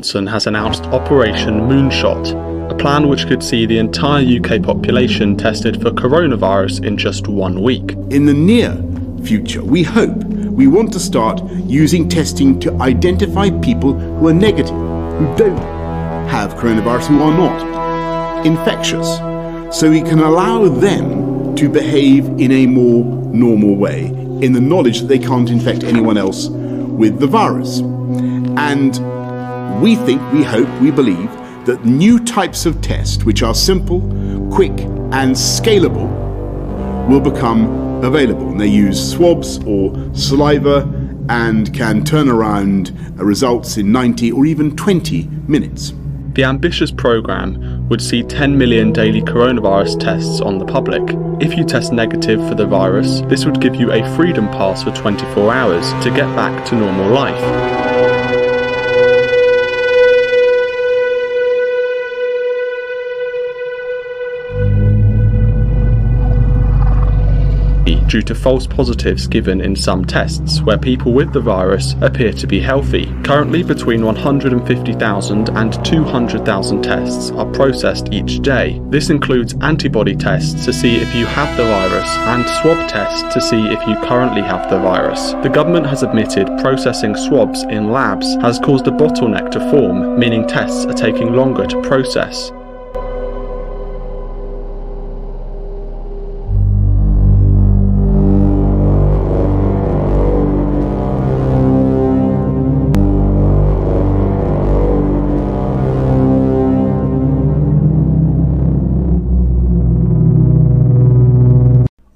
Johnson has announced Operation Moonshot, a plan which could see the entire UK population tested for coronavirus in just one week. In the near future, we hope we want to start using testing to identify people who are negative, who don't have coronavirus, who are not infectious, so we can allow them to behave in a more normal way, in the knowledge that they can't infect anyone else with the virus. And we think, we hope, we believe that new types of test, which are simple, quick, and scalable, will become available. And they use swabs or saliva and can turn around results in 90 or even 20 minutes. The ambitious programme would see 10 million daily coronavirus tests on the public. If you test negative for the virus, this would give you a freedom pass for 24 hours to get back to normal life. Due to false positives given in some tests, where people with the virus appear to be healthy. Currently, between 150,000 and 200,000 tests are processed each day. This includes antibody tests to see if you have the virus and swab tests to see if you currently have the virus. The government has admitted processing swabs in labs has caused a bottleneck to form, meaning tests are taking longer to process.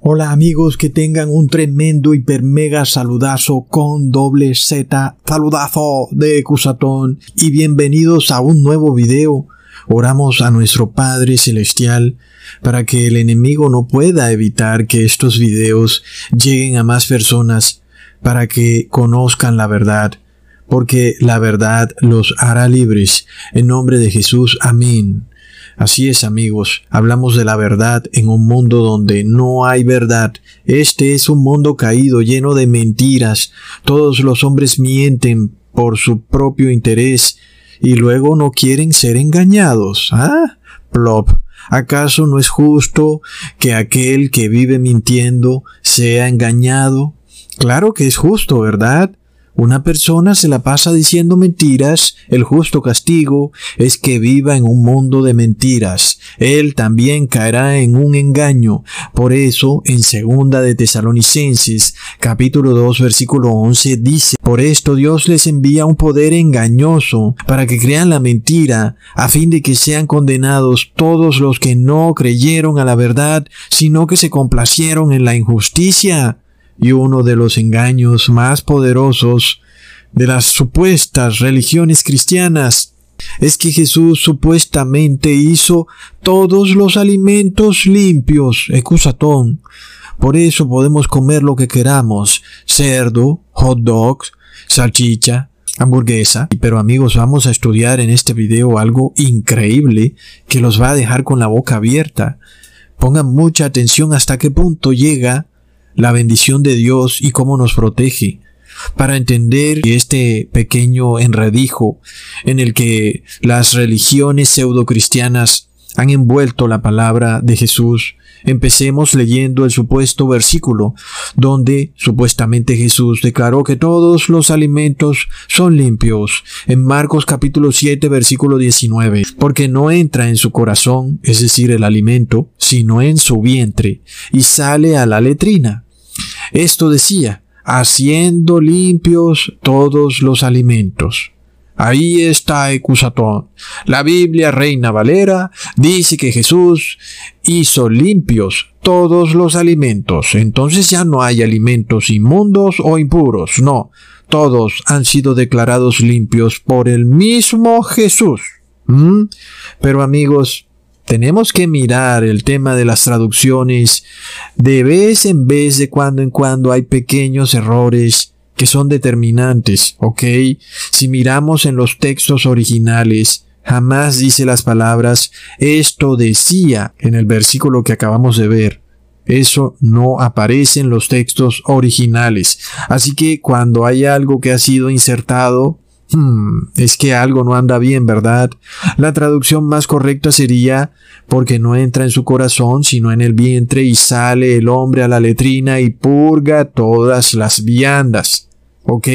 Hola amigos, que tengan un tremendo hiper mega saludazo con doble Z, saludazo de Cusatón y bienvenidos a un nuevo video. Oramos a nuestro Padre Celestial para que el enemigo no pueda evitar que estos videos lleguen a más personas para que conozcan la verdad, porque la verdad los hará libres. En nombre de Jesús, amén. Así es amigos, hablamos de la verdad en un mundo donde no hay verdad. Este es un mundo caído, lleno de mentiras. Todos los hombres mienten por su propio interés y luego no quieren ser engañados. ¿Ah? Plop. ¿Acaso no es justo que aquel que vive mintiendo sea engañado? Claro que es justo, ¿verdad? Una persona se la pasa diciendo mentiras, el justo castigo es que viva en un mundo de mentiras. Él también caerá en un engaño. Por eso, en segunda de Tesalonicenses, capítulo 2, versículo 11 dice, por esto Dios les envía un poder engañoso para que crean la mentira, a fin de que sean condenados todos los que no creyeron a la verdad, sino que se complacieron en la injusticia y uno de los engaños más poderosos de las supuestas religiones cristianas es que Jesús supuestamente hizo todos los alimentos limpios, excusatón. Por eso podemos comer lo que queramos, cerdo, hot dogs, salchicha, hamburguesa. Pero amigos, vamos a estudiar en este video algo increíble que los va a dejar con la boca abierta. Pongan mucha atención hasta qué punto llega la bendición de Dios y cómo nos protege, para entender este pequeño enredijo en el que las religiones pseudocristianas han envuelto la palabra de Jesús Empecemos leyendo el supuesto versículo, donde supuestamente Jesús declaró que todos los alimentos son limpios, en Marcos capítulo 7 versículo 19, porque no entra en su corazón, es decir, el alimento, sino en su vientre, y sale a la letrina. Esto decía, haciendo limpios todos los alimentos. Ahí está Ecusatón. La Biblia Reina Valera dice que Jesús hizo limpios todos los alimentos. Entonces ya no hay alimentos inmundos o impuros. No, todos han sido declarados limpios por el mismo Jesús. ¿Mm? Pero amigos, tenemos que mirar el tema de las traducciones. De vez en vez, de cuando en cuando hay pequeños errores que son determinantes, ¿ok? Si miramos en los textos originales, jamás dice las palabras esto decía en el versículo que acabamos de ver. Eso no aparece en los textos originales. Así que cuando hay algo que ha sido insertado Hmm, es que algo no anda bien, ¿verdad? La traducción más correcta sería porque no entra en su corazón, sino en el vientre y sale el hombre a la letrina y purga todas las viandas. ¿Ok?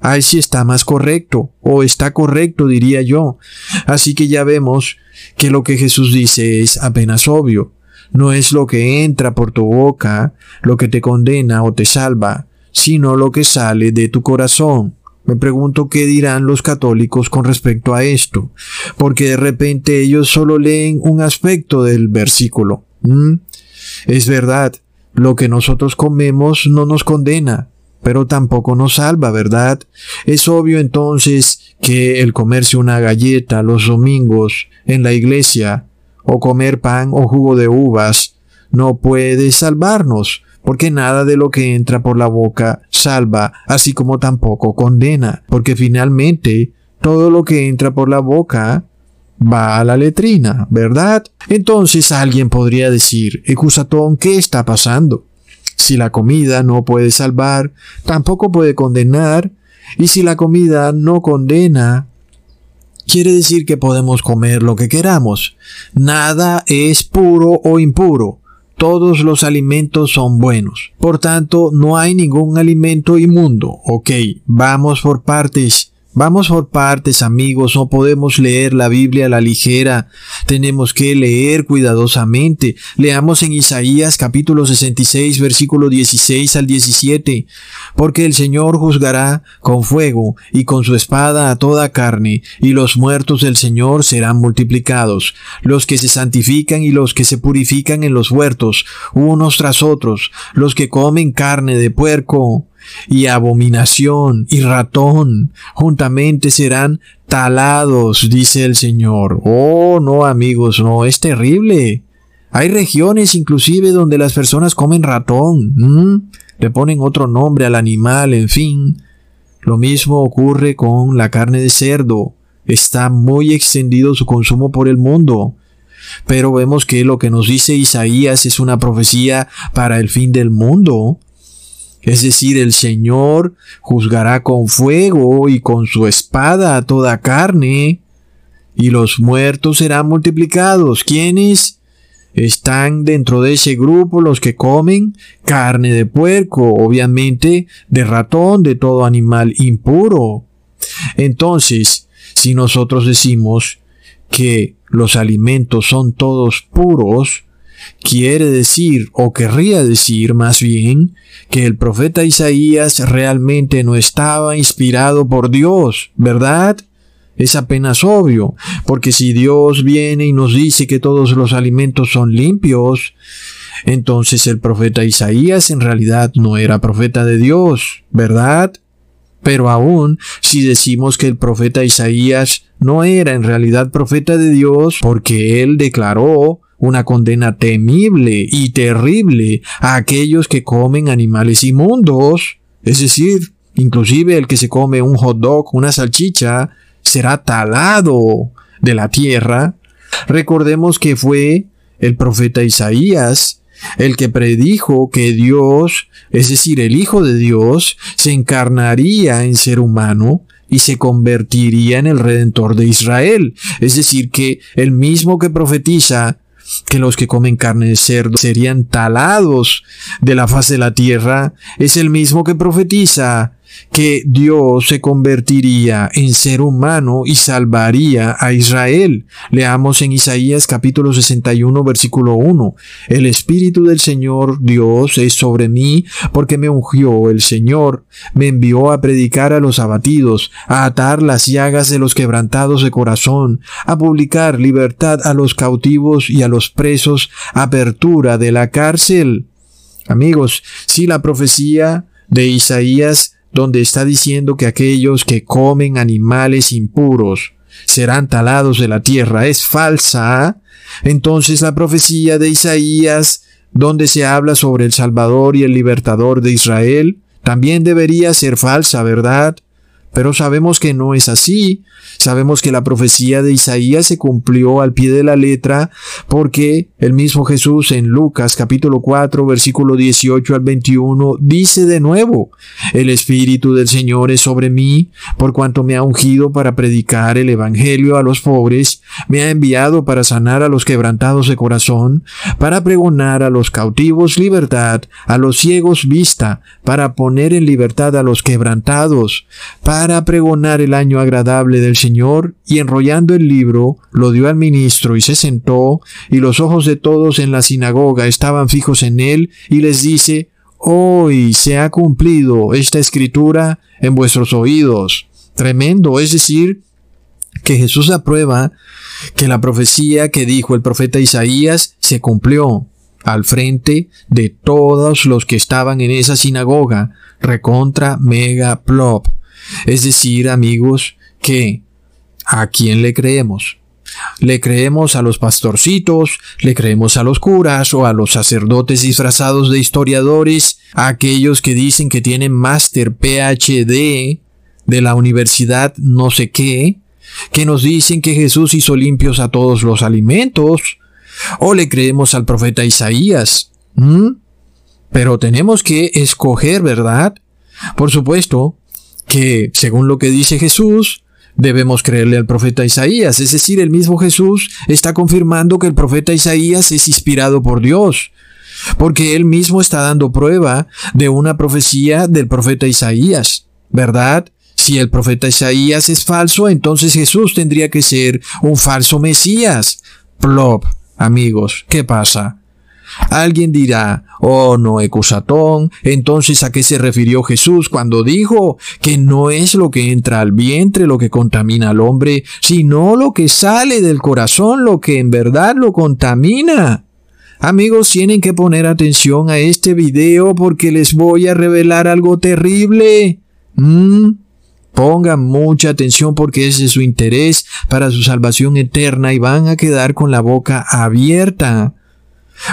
Ahí sí está más correcto, o está correcto, diría yo. Así que ya vemos que lo que Jesús dice es apenas obvio. No es lo que entra por tu boca lo que te condena o te salva, sino lo que sale de tu corazón. Me pregunto qué dirán los católicos con respecto a esto, porque de repente ellos solo leen un aspecto del versículo. Es verdad, lo que nosotros comemos no nos condena, pero tampoco nos salva, ¿verdad? Es obvio entonces que el comerse una galleta los domingos en la iglesia, o comer pan o jugo de uvas, no puede salvarnos, porque nada de lo que entra por la boca salva, así como tampoco condena, porque finalmente todo lo que entra por la boca va a la letrina, ¿verdad? Entonces alguien podría decir, Ecusatón, ¿qué está pasando? Si la comida no puede salvar, tampoco puede condenar, y si la comida no condena, quiere decir que podemos comer lo que queramos. Nada es puro o impuro todos los alimentos son buenos. Por tanto, no hay ningún alimento inmundo. Ok, vamos por partes. Vamos por partes, amigos, no podemos leer la Biblia a la ligera, tenemos que leer cuidadosamente. Leamos en Isaías capítulo 66, versículo 16 al 17, porque el Señor juzgará con fuego y con su espada a toda carne, y los muertos del Señor serán multiplicados, los que se santifican y los que se purifican en los huertos, unos tras otros, los que comen carne de puerco, y abominación y ratón juntamente serán talados, dice el Señor. Oh, no, amigos, no, es terrible. Hay regiones inclusive donde las personas comen ratón, le ponen otro nombre al animal, en fin. Lo mismo ocurre con la carne de cerdo. Está muy extendido su consumo por el mundo. Pero vemos que lo que nos dice Isaías es una profecía para el fin del mundo. Es decir, el Señor juzgará con fuego y con su espada toda carne, y los muertos serán multiplicados. ¿Quiénes? Están dentro de ese grupo los que comen carne de puerco, obviamente de ratón, de todo animal impuro. Entonces, si nosotros decimos que los alimentos son todos puros, quiere decir, o querría decir más bien, que el profeta Isaías realmente no estaba inspirado por Dios, ¿verdad? Es apenas obvio, porque si Dios viene y nos dice que todos los alimentos son limpios, entonces el profeta Isaías en realidad no era profeta de Dios, ¿verdad? Pero aún si decimos que el profeta Isaías no era en realidad profeta de Dios porque él declaró una condena temible y terrible a aquellos que comen animales inmundos, es decir, inclusive el que se come un hot dog, una salchicha, será talado de la tierra. Recordemos que fue el profeta Isaías el que predijo que Dios, es decir, el Hijo de Dios, se encarnaría en ser humano y se convertiría en el Redentor de Israel. Es decir, que el mismo que profetiza que los que comen carne de cerdo serían talados de la faz de la tierra, es el mismo que profetiza que Dios se convertiría en ser humano y salvaría a Israel. Leamos en Isaías capítulo 61 versículo 1. El Espíritu del Señor Dios es sobre mí porque me ungió el Señor, me envió a predicar a los abatidos, a atar las llagas de los quebrantados de corazón, a publicar libertad a los cautivos y a los presos, apertura de la cárcel. Amigos, si la profecía de Isaías donde está diciendo que aquellos que comen animales impuros serán talados de la tierra es falsa, entonces la profecía de Isaías, donde se habla sobre el Salvador y el Libertador de Israel, también debería ser falsa, ¿verdad? Pero sabemos que no es así. Sabemos que la profecía de Isaías se cumplió al pie de la letra porque el mismo Jesús en Lucas capítulo 4 versículo 18 al 21 dice de nuevo, el Espíritu del Señor es sobre mí por cuanto me ha ungido para predicar el Evangelio a los pobres, me ha enviado para sanar a los quebrantados de corazón, para pregonar a los cautivos libertad, a los ciegos vista, para poner en libertad a los quebrantados, para pregonar el año agradable del Señor, y enrollando el libro, lo dio al ministro y se sentó, y los ojos de todos en la sinagoga estaban fijos en él, y les dice, Hoy se ha cumplido esta escritura en vuestros oídos. Tremendo, es decir, que Jesús aprueba que la profecía que dijo el profeta Isaías se cumplió al frente de todos los que estaban en esa sinagoga, recontra mega plop. Es decir, amigos, que ¿a quién le creemos? ¿Le creemos a los pastorcitos? ¿Le creemos a los curas o a los sacerdotes disfrazados de historiadores? ¿A aquellos que dicen que tienen máster PhD de la universidad no sé qué? ¿Que nos dicen que Jesús hizo limpios a todos los alimentos? ¿O le creemos al profeta Isaías? Pero tenemos que escoger, ¿verdad? Por supuesto que, según lo que dice Jesús, debemos creerle al profeta Isaías. Es decir, el mismo Jesús está confirmando que el profeta Isaías es inspirado por Dios, porque él mismo está dando prueba de una profecía del profeta Isaías, ¿verdad? Si el profeta Isaías es falso, entonces Jesús tendría que ser un falso Mesías. Plop, amigos, ¿qué pasa? Alguien dirá, oh no, Ecusatón, entonces a qué se refirió Jesús cuando dijo que no es lo que entra al vientre lo que contamina al hombre, sino lo que sale del corazón lo que en verdad lo contamina. Amigos, tienen que poner atención a este video porque les voy a revelar algo terrible. ¿Mm? Pongan mucha atención porque es su interés para su salvación eterna y van a quedar con la boca abierta.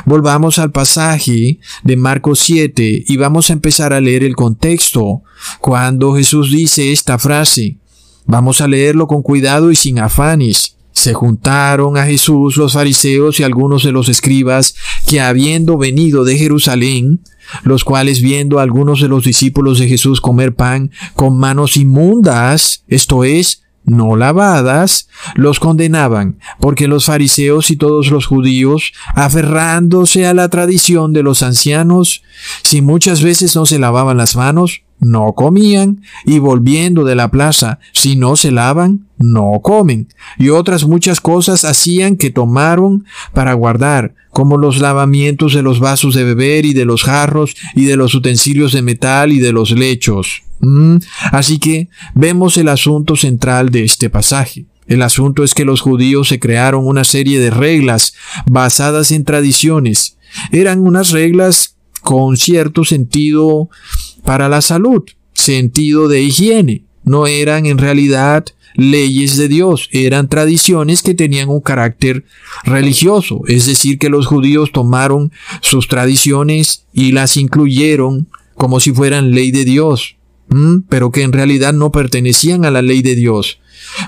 Volvamos al pasaje de Marcos 7 y vamos a empezar a leer el contexto cuando Jesús dice esta frase. Vamos a leerlo con cuidado y sin afanes. Se juntaron a Jesús los fariseos y algunos de los escribas que habiendo venido de Jerusalén, los cuales viendo a algunos de los discípulos de Jesús comer pan con manos inmundas, esto es, no lavadas, los condenaban, porque los fariseos y todos los judíos, aferrándose a la tradición de los ancianos, si muchas veces no se lavaban las manos, no comían, y volviendo de la plaza, si no se lavan, no comen, y otras muchas cosas hacían que tomaron para guardar, como los lavamientos de los vasos de beber y de los jarros y de los utensilios de metal y de los lechos. Mm, así que vemos el asunto central de este pasaje. El asunto es que los judíos se crearon una serie de reglas basadas en tradiciones. Eran unas reglas con cierto sentido para la salud, sentido de higiene. No eran en realidad leyes de Dios, eran tradiciones que tenían un carácter religioso, es decir, que los judíos tomaron sus tradiciones y las incluyeron como si fueran ley de Dios, pero que en realidad no pertenecían a la ley de Dios,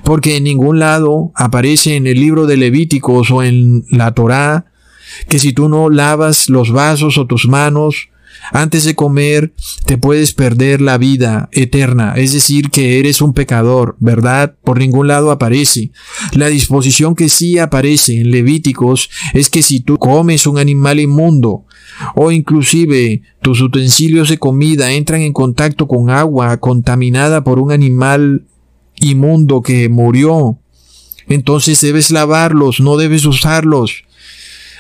porque en ningún lado aparece en el libro de Levíticos o en la Torá que si tú no lavas los vasos o tus manos antes de comer te puedes perder la vida eterna, es decir, que eres un pecador, ¿verdad? Por ningún lado aparece. La disposición que sí aparece en Levíticos es que si tú comes un animal inmundo, o inclusive tus utensilios de comida entran en contacto con agua contaminada por un animal inmundo que murió, entonces debes lavarlos, no debes usarlos.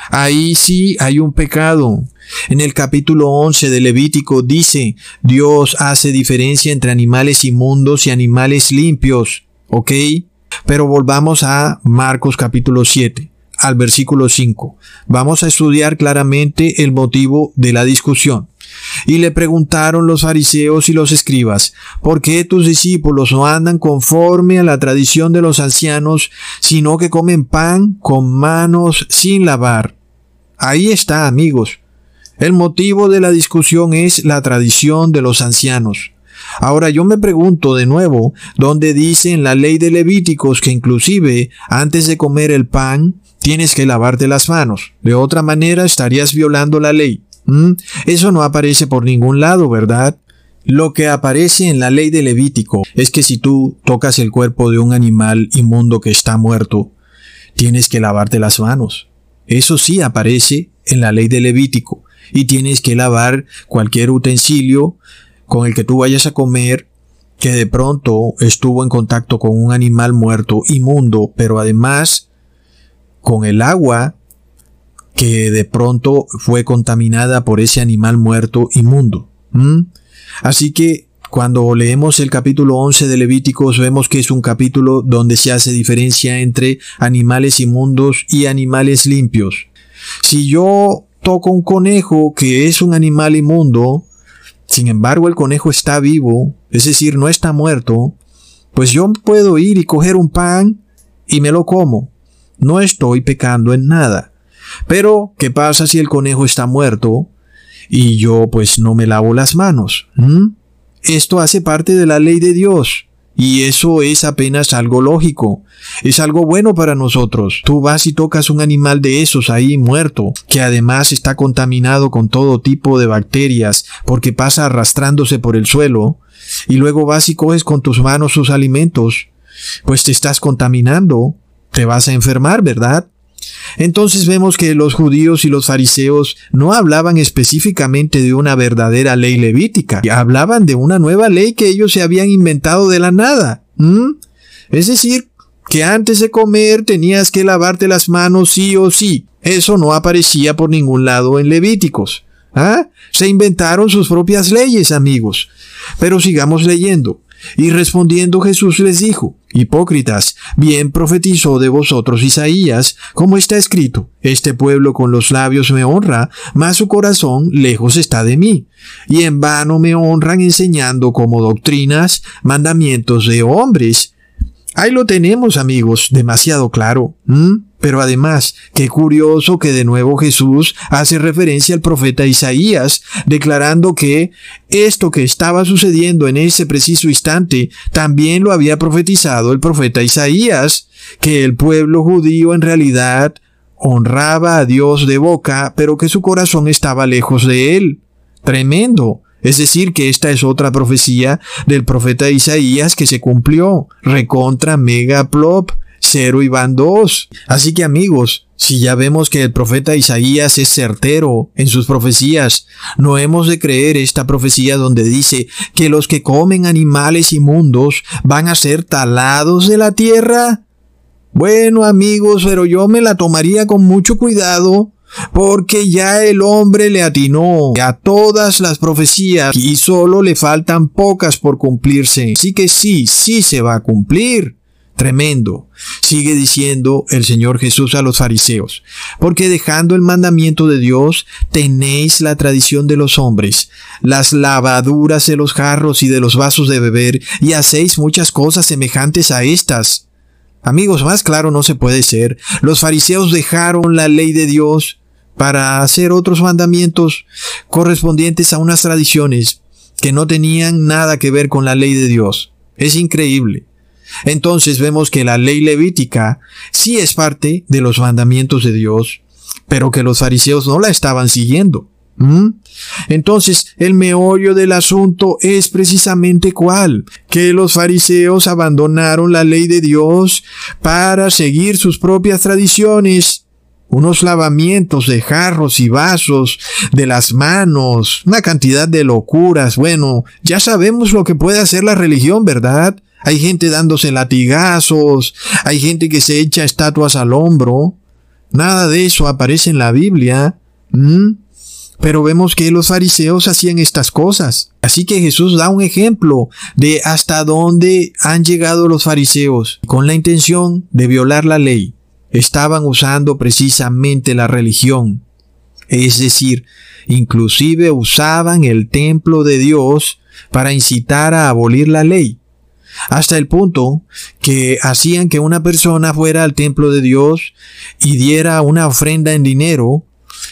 Ahí sí hay un pecado. En el capítulo 11 de Levítico dice, Dios hace diferencia entre animales inmundos y animales limpios. ¿Ok? Pero volvamos a Marcos capítulo 7 al versículo 5. Vamos a estudiar claramente el motivo de la discusión. Y le preguntaron los fariseos y los escribas, ¿por qué tus discípulos no andan conforme a la tradición de los ancianos, sino que comen pan con manos sin lavar? Ahí está, amigos. El motivo de la discusión es la tradición de los ancianos. Ahora yo me pregunto de nuevo, ¿dónde dice en la ley de Levíticos que inclusive antes de comer el pan tienes que lavarte las manos? De otra manera estarías violando la ley. ¿Mm? Eso no aparece por ningún lado, ¿verdad? Lo que aparece en la ley de Levítico es que si tú tocas el cuerpo de un animal inmundo que está muerto, tienes que lavarte las manos. Eso sí aparece en la ley de Levítico. Y tienes que lavar cualquier utensilio con el que tú vayas a comer que de pronto estuvo en contacto con un animal muerto inmundo, pero además con el agua que de pronto fue contaminada por ese animal muerto inmundo. Así que cuando leemos el capítulo 11 de Levíticos vemos que es un capítulo donde se hace diferencia entre animales inmundos y animales limpios. Si yo toco un conejo que es un animal inmundo, sin embargo el conejo está vivo, es decir, no está muerto, pues yo puedo ir y coger un pan y me lo como. No estoy pecando en nada. Pero, ¿qué pasa si el conejo está muerto y yo pues no me lavo las manos? ¿Mm? Esto hace parte de la ley de Dios. Y eso es apenas algo lógico. Es algo bueno para nosotros. Tú vas y tocas un animal de esos ahí muerto, que además está contaminado con todo tipo de bacterias porque pasa arrastrándose por el suelo, y luego vas y coges con tus manos sus alimentos, pues te estás contaminando, te vas a enfermar, ¿verdad? Entonces vemos que los judíos y los fariseos no hablaban específicamente de una verdadera ley levítica, hablaban de una nueva ley que ellos se habían inventado de la nada. Es decir, que antes de comer tenías que lavarte las manos sí o sí. Eso no aparecía por ningún lado en Levíticos. ¿Ah? Se inventaron sus propias leyes, amigos. Pero sigamos leyendo. Y respondiendo Jesús les dijo, Hipócritas, bien profetizó de vosotros Isaías, como está escrito, Este pueblo con los labios me honra, mas su corazón lejos está de mí, y en vano me honran enseñando como doctrinas mandamientos de hombres. Ahí lo tenemos, amigos, demasiado claro. Pero además, qué curioso que de nuevo Jesús hace referencia al profeta Isaías, declarando que esto que estaba sucediendo en ese preciso instante también lo había profetizado el profeta Isaías, que el pueblo judío en realidad honraba a Dios de boca, pero que su corazón estaba lejos de él. Tremendo. Es decir, que esta es otra profecía del profeta Isaías que se cumplió. Recontra mega plop. Cero y van dos. Así que amigos, si ya vemos que el profeta Isaías es certero en sus profecías, no hemos de creer esta profecía donde dice que los que comen animales inmundos van a ser talados de la tierra. Bueno amigos, pero yo me la tomaría con mucho cuidado porque ya el hombre le atinó a todas las profecías y solo le faltan pocas por cumplirse. Así que sí, sí se va a cumplir. Tremendo. Sigue diciendo el Señor Jesús a los fariseos, porque dejando el mandamiento de Dios, tenéis la tradición de los hombres, las lavaduras de los jarros y de los vasos de beber, y hacéis muchas cosas semejantes a estas. Amigos, más claro no se puede ser. Los fariseos dejaron la ley de Dios para hacer otros mandamientos correspondientes a unas tradiciones que no tenían nada que ver con la ley de Dios. Es increíble. Entonces vemos que la ley levítica sí es parte de los mandamientos de Dios, pero que los fariseos no la estaban siguiendo. Entonces, el meollo del asunto es precisamente cuál, que los fariseos abandonaron la ley de Dios para seguir sus propias tradiciones, unos lavamientos de jarros y vasos, de las manos, una cantidad de locuras. Bueno, ya sabemos lo que puede hacer la religión, ¿verdad? Hay gente dándose latigazos, hay gente que se echa estatuas al hombro. Nada de eso aparece en la Biblia. Pero vemos que los fariseos hacían estas cosas. Así que Jesús da un ejemplo de hasta dónde han llegado los fariseos con la intención de violar la ley. Estaban usando precisamente la religión. Es decir, inclusive usaban el templo de Dios para incitar a abolir la ley hasta el punto que hacían que una persona fuera al templo de Dios y diera una ofrenda en dinero,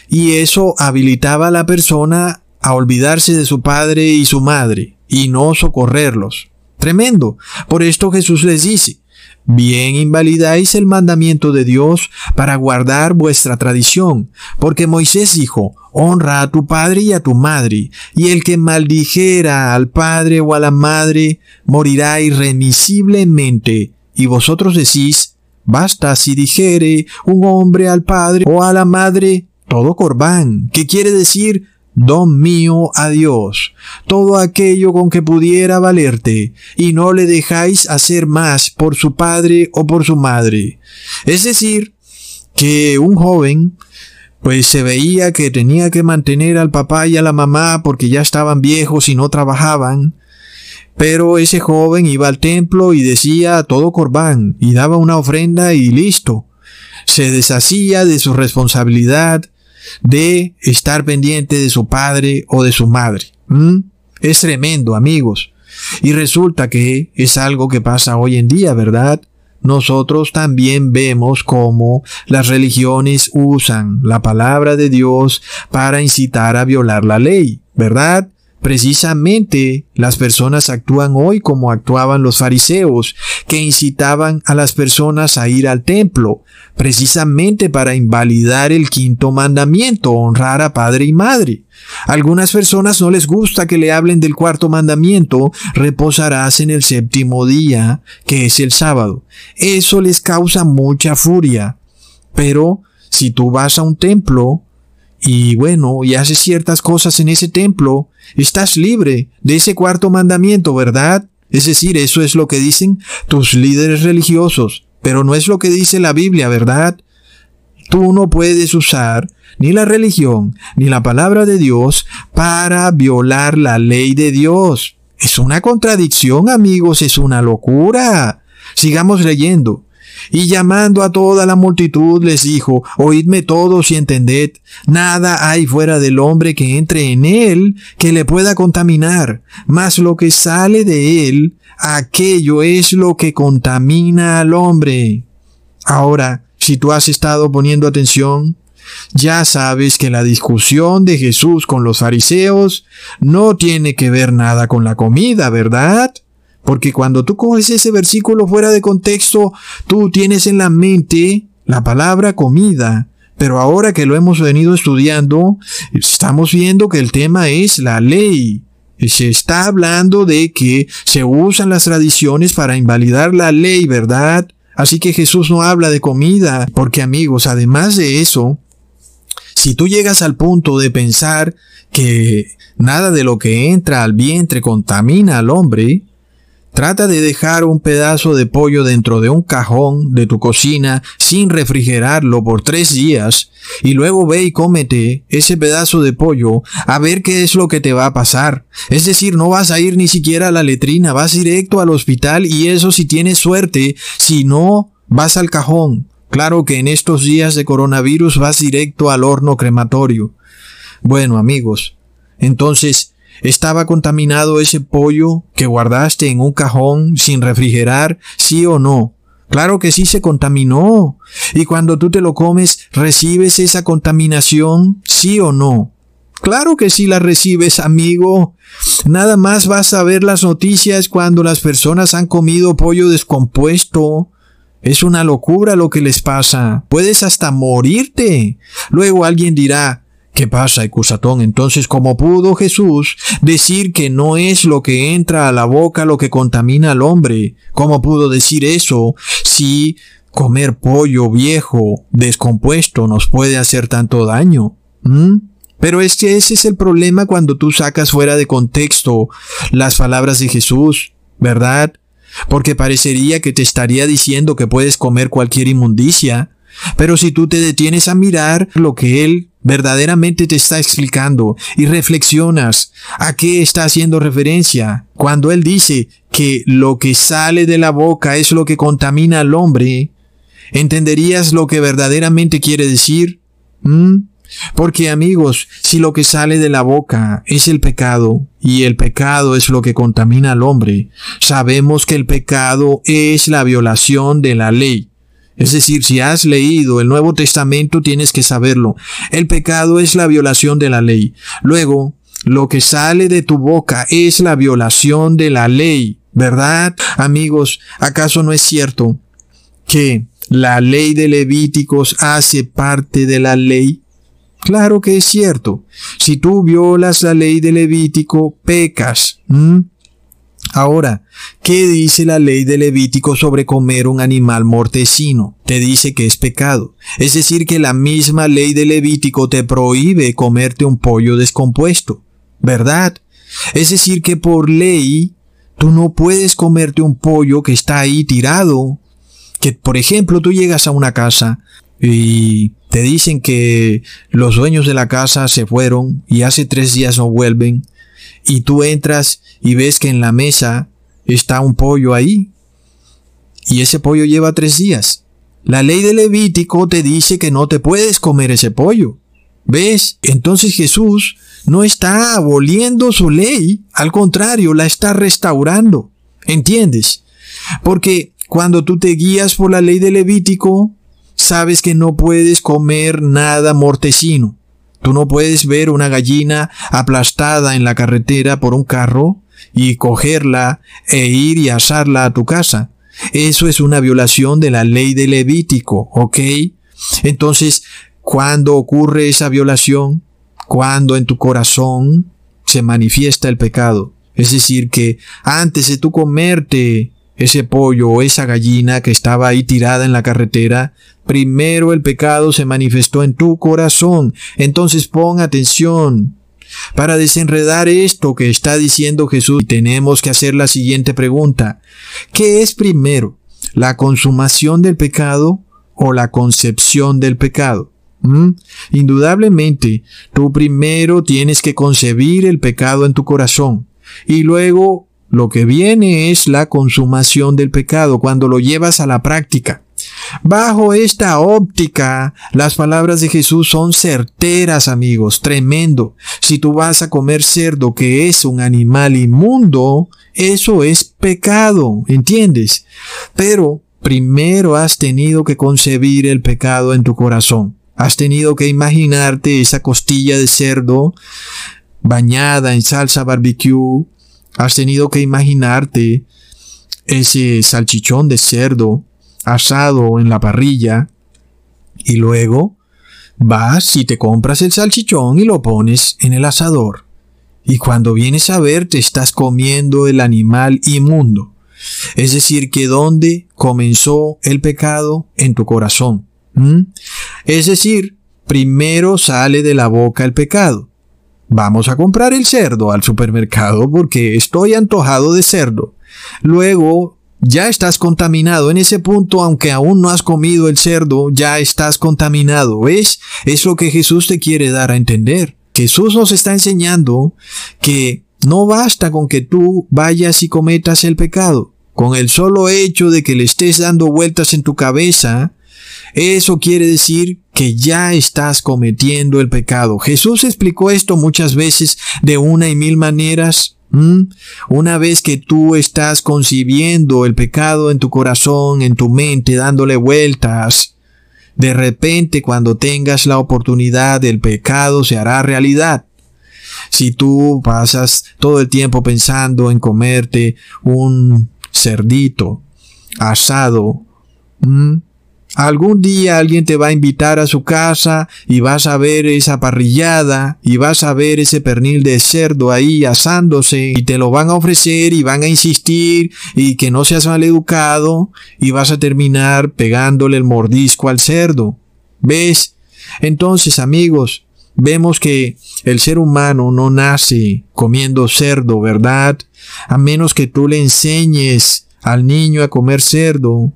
y eso habilitaba a la persona a olvidarse de su padre y su madre. y no socorrerlos. Tremendo. Por esto Jesús les dice, Bien invalidáis el mandamiento de Dios para guardar vuestra tradición, porque Moisés dijo, honra a tu padre y a tu madre, y el que maldijera al padre o a la madre morirá irremisiblemente. Y vosotros decís, basta si dijere un hombre al padre o a la madre, todo corbán, ¿Qué quiere decir don mío a Dios, todo aquello con que pudiera valerte, y no le dejáis hacer más por su padre o por su madre. Es decir, que un joven pues se veía que tenía que mantener al papá y a la mamá porque ya estaban viejos y no trabajaban. Pero ese joven iba al templo y decía todo corbán y daba una ofrenda y listo. Se deshacía de su responsabilidad de estar pendiente de su padre o de su madre. Es tremendo, amigos. Y resulta que es algo que pasa hoy en día, ¿verdad? Nosotros también vemos cómo las religiones usan la palabra de Dios para incitar a violar la ley, ¿verdad? Precisamente las personas actúan hoy como actuaban los fariseos, que incitaban a las personas a ir al templo, precisamente para invalidar el quinto mandamiento, honrar a padre y madre. algunas personas no les gusta que le hablen del cuarto mandamiento, reposarás en el séptimo día, que es el sábado. Eso les causa mucha furia. Pero si tú vas a un templo, y bueno, y haces ciertas cosas en ese templo, estás libre de ese cuarto mandamiento, ¿verdad? Es decir, eso es lo que dicen tus líderes religiosos, pero no es lo que dice la Biblia, ¿verdad? Tú no puedes usar ni la religión ni la palabra de Dios para violar la ley de Dios. Es una contradicción, amigos, es una locura. Sigamos leyendo. Y llamando a toda la multitud les dijo, Oídme todos y entended, nada hay fuera del hombre que entre en él que le pueda contaminar, mas lo que sale de él, aquello es lo que contamina al hombre. Ahora, si tú has estado poniendo atención, ya sabes que la discusión de Jesús con los fariseos no tiene que ver nada con la comida, ¿verdad? Porque cuando tú coges ese versículo fuera de contexto, tú tienes en la mente la palabra comida. Pero ahora que lo hemos venido estudiando, estamos viendo que el tema es la ley. Se está hablando de que se usan las tradiciones para invalidar la ley, ¿verdad? Así que Jesús no habla de comida, porque amigos, además de eso, si tú llegas al punto de pensar que nada de lo que entra al vientre contamina al hombre, Trata de dejar un pedazo de pollo dentro de un cajón de tu cocina sin refrigerarlo por tres días y luego ve y cómete ese pedazo de pollo a ver qué es lo que te va a pasar. Es decir, no vas a ir ni siquiera a la letrina, vas directo al hospital y eso si tienes suerte, si no, vas al cajón. Claro que en estos días de coronavirus vas directo al horno crematorio. Bueno amigos, entonces ¿Estaba contaminado ese pollo que guardaste en un cajón sin refrigerar, sí o no? Claro que sí se contaminó. Y cuando tú te lo comes, ¿recibes esa contaminación, sí o no? Claro que sí la recibes, amigo. Nada más vas a ver las noticias cuando las personas han comido pollo descompuesto. Es una locura lo que les pasa. Puedes hasta morirte. Luego alguien dirá, ¿Qué pasa, Ecusatón? Entonces, ¿cómo pudo Jesús decir que no es lo que entra a la boca lo que contamina al hombre? ¿Cómo pudo decir eso si comer pollo viejo, descompuesto, nos puede hacer tanto daño? ¿Mm? Pero es que ese es el problema cuando tú sacas fuera de contexto las palabras de Jesús, ¿verdad? Porque parecería que te estaría diciendo que puedes comer cualquier inmundicia, pero si tú te detienes a mirar lo que Él verdaderamente te está explicando y reflexionas a qué está haciendo referencia cuando Él dice que lo que sale de la boca es lo que contamina al hombre, ¿entenderías lo que verdaderamente quiere decir? ¿Mm? Porque amigos, si lo que sale de la boca es el pecado, y el pecado es lo que contamina al hombre, sabemos que el pecado es la violación de la ley. Es decir, si has leído el Nuevo Testamento tienes que saberlo. El pecado es la violación de la ley. Luego, lo que sale de tu boca es la violación de la ley, ¿verdad? Amigos, ¿acaso no es cierto que la ley de Levíticos hace parte de la ley? Claro que es cierto. Si tú violas la ley de Levítico, pecas. Ahora, ¿qué dice la ley de Levítico sobre comer un animal mortecino? Te dice que es pecado. Es decir, que la misma ley de Levítico te prohíbe comerte un pollo descompuesto. ¿Verdad? Es decir, que por ley tú no puedes comerte un pollo que está ahí tirado. Que, por ejemplo, tú llegas a una casa y te dicen que los dueños de la casa se fueron y hace tres días no vuelven y tú entras y ves que en la mesa está un pollo ahí y ese pollo lleva tres días. La ley de Levítico te dice que no te puedes comer ese pollo. ¿Ves? Entonces Jesús no está aboliendo su ley, al contrario, la está restaurando. ¿Entiendes? Porque cuando tú te guías por la ley de Levítico, sabes que no puedes comer nada mortecino. Tú no puedes ver una gallina aplastada en la carretera por un carro y cogerla e ir y asarla a tu casa. Eso es una violación de la ley de Levítico, ¿ok? Entonces, ¿cuándo ocurre esa violación? Cuando en tu corazón se manifiesta el pecado. Es decir, que antes de tú comerte ese pollo o esa gallina que estaba ahí tirada en la carretera, primero el pecado se manifestó en tu corazón. Entonces pon atención. Para desenredar esto que está diciendo Jesús, tenemos que hacer la siguiente pregunta. ¿Qué es primero? ¿La consumación del pecado o la concepción del pecado? ¿Mm? Indudablemente, tú primero tienes que concebir el pecado en tu corazón y luego lo que viene es la consumación del pecado cuando lo llevas a la práctica. Bajo esta óptica, las palabras de Jesús son certeras, amigos, tremendo. Si tú vas a comer cerdo que es un animal inmundo, eso es pecado, ¿entiendes? Pero primero has tenido que concebir el pecado en tu corazón. Has tenido que imaginarte esa costilla de cerdo bañada en salsa barbecue. Has tenido que imaginarte ese salchichón de cerdo asado en la parrilla y luego vas y te compras el salchichón y lo pones en el asador. Y cuando vienes a ver te estás comiendo el animal inmundo. Es decir, que donde comenzó el pecado en tu corazón. Es decir, primero sale de la boca el pecado. Vamos a comprar el cerdo al supermercado porque estoy antojado de cerdo. Luego ya estás contaminado. En ese punto, aunque aún no has comido el cerdo, ya estás contaminado. ¿Ves? Es lo que Jesús te quiere dar a entender. Jesús nos está enseñando que no basta con que tú vayas y cometas el pecado. Con el solo hecho de que le estés dando vueltas en tu cabeza, eso quiere decir que ya estás cometiendo el pecado. Jesús explicó esto muchas veces de una y mil maneras. Una vez que tú estás concibiendo el pecado en tu corazón, en tu mente, dándole vueltas, de repente cuando tengas la oportunidad el pecado se hará realidad. Si tú pasas todo el tiempo pensando en comerte un cerdito asado, Algún día alguien te va a invitar a su casa y vas a ver esa parrillada y vas a ver ese pernil de cerdo ahí asándose y te lo van a ofrecer y van a insistir y que no seas mal educado y vas a terminar pegándole el mordisco al cerdo. ¿Ves? Entonces, amigos, vemos que el ser humano no nace comiendo cerdo, ¿verdad? A menos que tú le enseñes al niño a comer cerdo.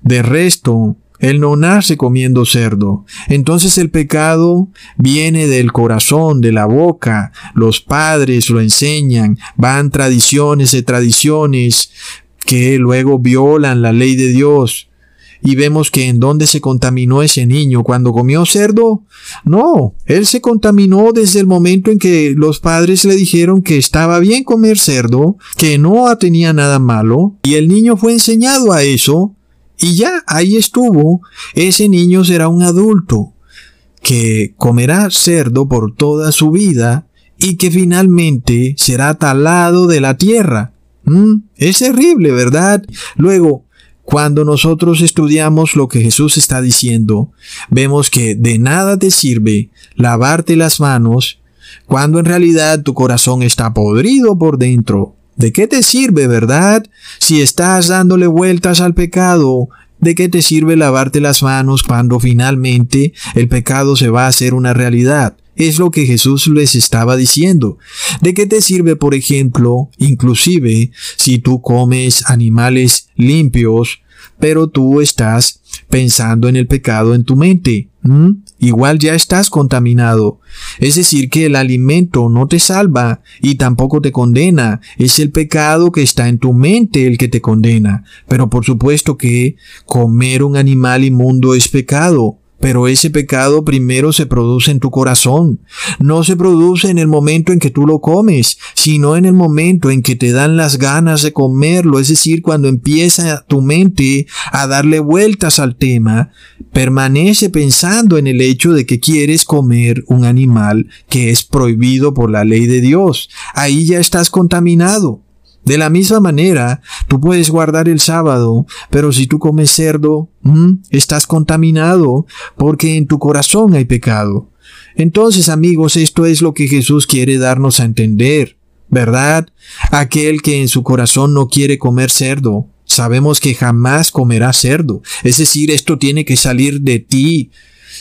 De resto, él no nace comiendo cerdo. Entonces el pecado viene del corazón, de la boca. Los padres lo enseñan. Van tradiciones de tradiciones que luego violan la ley de Dios. Y vemos que en dónde se contaminó ese niño cuando comió cerdo. No, él se contaminó desde el momento en que los padres le dijeron que estaba bien comer cerdo, que no tenía nada malo, y el niño fue enseñado a eso, y ya ahí estuvo, ese niño será un adulto que comerá cerdo por toda su vida y que finalmente será talado de la tierra. ¿Mm? Es terrible, ¿verdad? Luego, cuando nosotros estudiamos lo que Jesús está diciendo, vemos que de nada te sirve lavarte las manos cuando en realidad tu corazón está podrido por dentro. ¿De qué te sirve, verdad? Si estás dándole vueltas al pecado, ¿de qué te sirve lavarte las manos cuando finalmente el pecado se va a hacer una realidad? Es lo que Jesús les estaba diciendo. ¿De qué te sirve, por ejemplo, inclusive si tú comes animales limpios, pero tú estás pensando en el pecado en tu mente? Igual ya estás contaminado. Es decir, que el alimento no te salva y tampoco te condena. Es el pecado que está en tu mente el que te condena. Pero por supuesto que comer un animal inmundo es pecado. Pero ese pecado primero se produce en tu corazón. No se produce en el momento en que tú lo comes, sino en el momento en que te dan las ganas de comerlo. Es decir, cuando empieza tu mente a darle vueltas al tema, permanece pensando en el hecho de que quieres comer un animal que es prohibido por la ley de Dios. Ahí ya estás contaminado. De la misma manera, tú puedes guardar el sábado, pero si tú comes cerdo, estás contaminado porque en tu corazón hay pecado. Entonces, amigos, esto es lo que Jesús quiere darnos a entender, ¿verdad? Aquel que en su corazón no quiere comer cerdo, sabemos que jamás comerá cerdo. Es decir, esto tiene que salir de ti.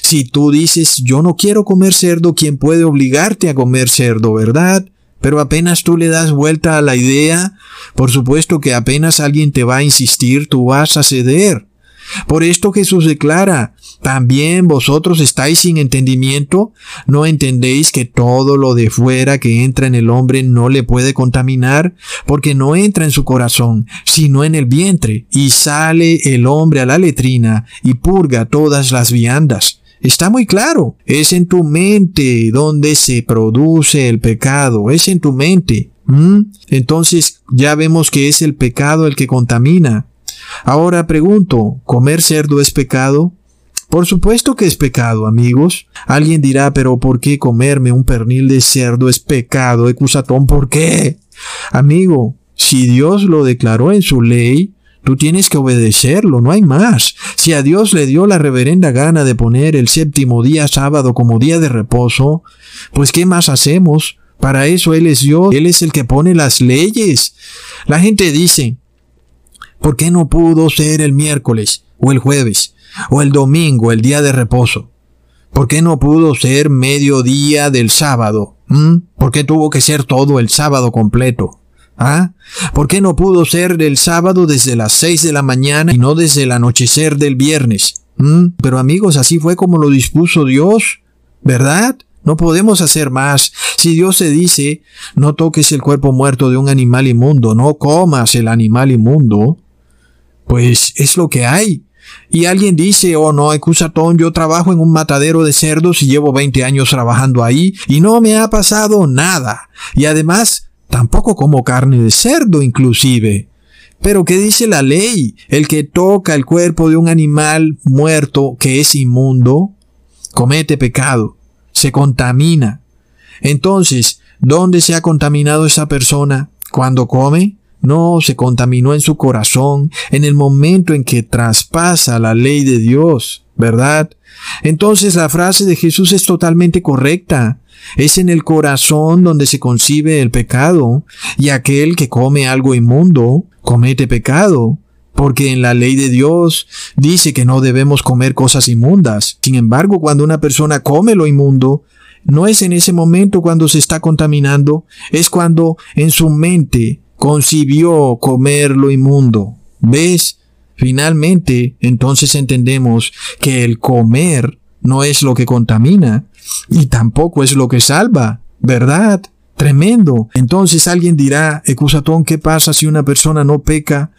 Si tú dices, yo no quiero comer cerdo, ¿quién puede obligarte a comer cerdo, verdad? Pero apenas tú le das vuelta a la idea, por supuesto que apenas alguien te va a insistir, tú vas a ceder. Por esto Jesús declara, también vosotros estáis sin entendimiento, no entendéis que todo lo de fuera que entra en el hombre no le puede contaminar, porque no entra en su corazón, sino en el vientre, y sale el hombre a la letrina y purga todas las viandas. Está muy claro. Es en tu mente donde se produce el pecado. Es en tu mente. Entonces ya vemos que es el pecado el que contamina. Ahora pregunto, ¿comer cerdo es pecado? Por supuesto que es pecado, amigos. Alguien dirá, pero ¿por qué comerme un pernil de cerdo es pecado? Ecusatón, ¿por qué? Amigo, si Dios lo declaró en su ley, Tú tienes que obedecerlo, no hay más. Si a Dios le dio la reverenda gana de poner el séptimo día sábado como día de reposo, pues ¿qué más hacemos? Para eso Él es Dios, Él es el que pone las leyes. La gente dice, ¿por qué no pudo ser el miércoles o el jueves o el domingo, el día de reposo? ¿Por qué no pudo ser mediodía del sábado? ¿Mm? ¿Por qué tuvo que ser todo el sábado completo? ¿Ah? ¿Por qué no pudo ser el sábado desde las seis de la mañana y no desde el anochecer del viernes? ¿Mm? Pero amigos, así fue como lo dispuso Dios, ¿verdad? No podemos hacer más. Si Dios se dice, no toques el cuerpo muerto de un animal inmundo, no comas el animal inmundo, pues es lo que hay. Y alguien dice, oh no, excusatón, yo trabajo en un matadero de cerdos y llevo 20 años trabajando ahí y no me ha pasado nada. Y además, tampoco como carne de cerdo inclusive. Pero ¿qué dice la ley? El que toca el cuerpo de un animal muerto que es inmundo, comete pecado, se contamina. Entonces, ¿dónde se ha contaminado esa persona? ¿Cuando come? No, se contaminó en su corazón en el momento en que traspasa la ley de Dios, ¿verdad? Entonces la frase de Jesús es totalmente correcta. Es en el corazón donde se concibe el pecado, y aquel que come algo inmundo comete pecado, porque en la ley de Dios dice que no debemos comer cosas inmundas. Sin embargo, cuando una persona come lo inmundo, no es en ese momento cuando se está contaminando, es cuando en su mente concibió comer lo inmundo. ¿Ves? Finalmente, entonces entendemos que el comer no es lo que contamina, y tampoco es lo que salva, ¿verdad? Tremendo. Entonces alguien dirá, Ecusatón, ¿qué pasa si una persona no peca?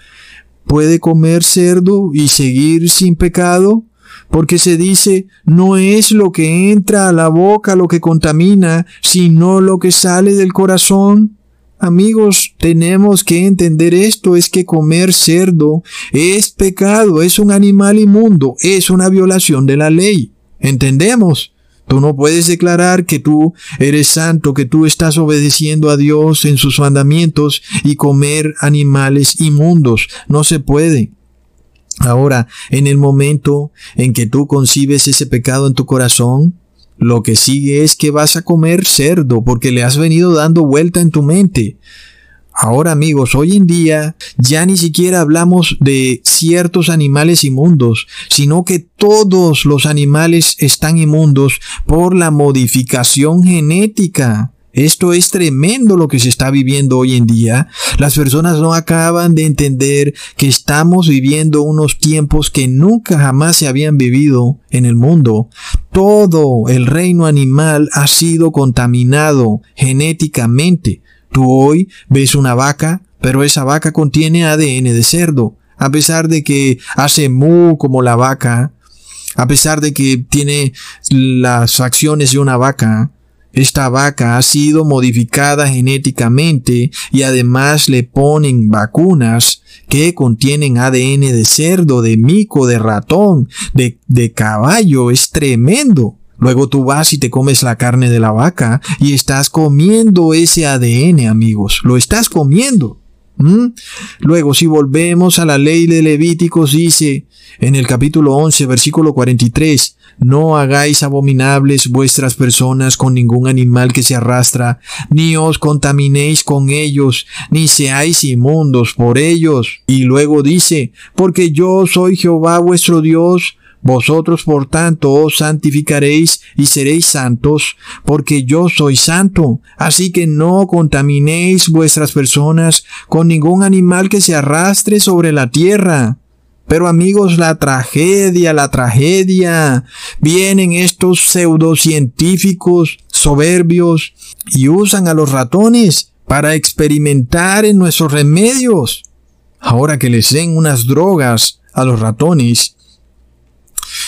¿Puede comer cerdo y seguir sin pecado? Porque se dice, no es lo que entra a la boca lo que contamina, sino lo que sale del corazón. Amigos, tenemos que entender esto, es que comer cerdo es pecado, es un animal inmundo, es una violación de la ley. ¿Entendemos? Tú no puedes declarar que tú eres santo, que tú estás obedeciendo a Dios en sus mandamientos y comer animales inmundos. No se puede. Ahora, en el momento en que tú concibes ese pecado en tu corazón, lo que sigue es que vas a comer cerdo porque le has venido dando vuelta en tu mente. Ahora amigos, hoy en día ya ni siquiera hablamos de ciertos animales inmundos, sino que todos los animales están inmundos por la modificación genética. Esto es tremendo lo que se está viviendo hoy en día. Las personas no acaban de entender que estamos viviendo unos tiempos que nunca jamás se habían vivido en el mundo. Todo el reino animal ha sido contaminado genéticamente. Tú hoy ves una vaca, pero esa vaca contiene ADN de cerdo. A pesar de que hace mu como la vaca, a pesar de que tiene las acciones de una vaca, esta vaca ha sido modificada genéticamente y además le ponen vacunas que contienen ADN de cerdo, de mico, de ratón, de, de caballo. Es tremendo. Luego tú vas y te comes la carne de la vaca y estás comiendo ese ADN, amigos. Lo estás comiendo. Luego, si volvemos a la ley de Levíticos, dice en el capítulo 11, versículo 43, no hagáis abominables vuestras personas con ningún animal que se arrastra, ni os contaminéis con ellos, ni seáis inmundos por ellos. Y luego dice, porque yo soy Jehová vuestro Dios, vosotros por tanto os santificaréis y seréis santos, porque yo soy santo. Así que no contaminéis vuestras personas con ningún animal que se arrastre sobre la tierra. Pero amigos, la tragedia, la tragedia. Vienen estos pseudocientíficos soberbios y usan a los ratones para experimentar en nuestros remedios. Ahora que les den unas drogas a los ratones,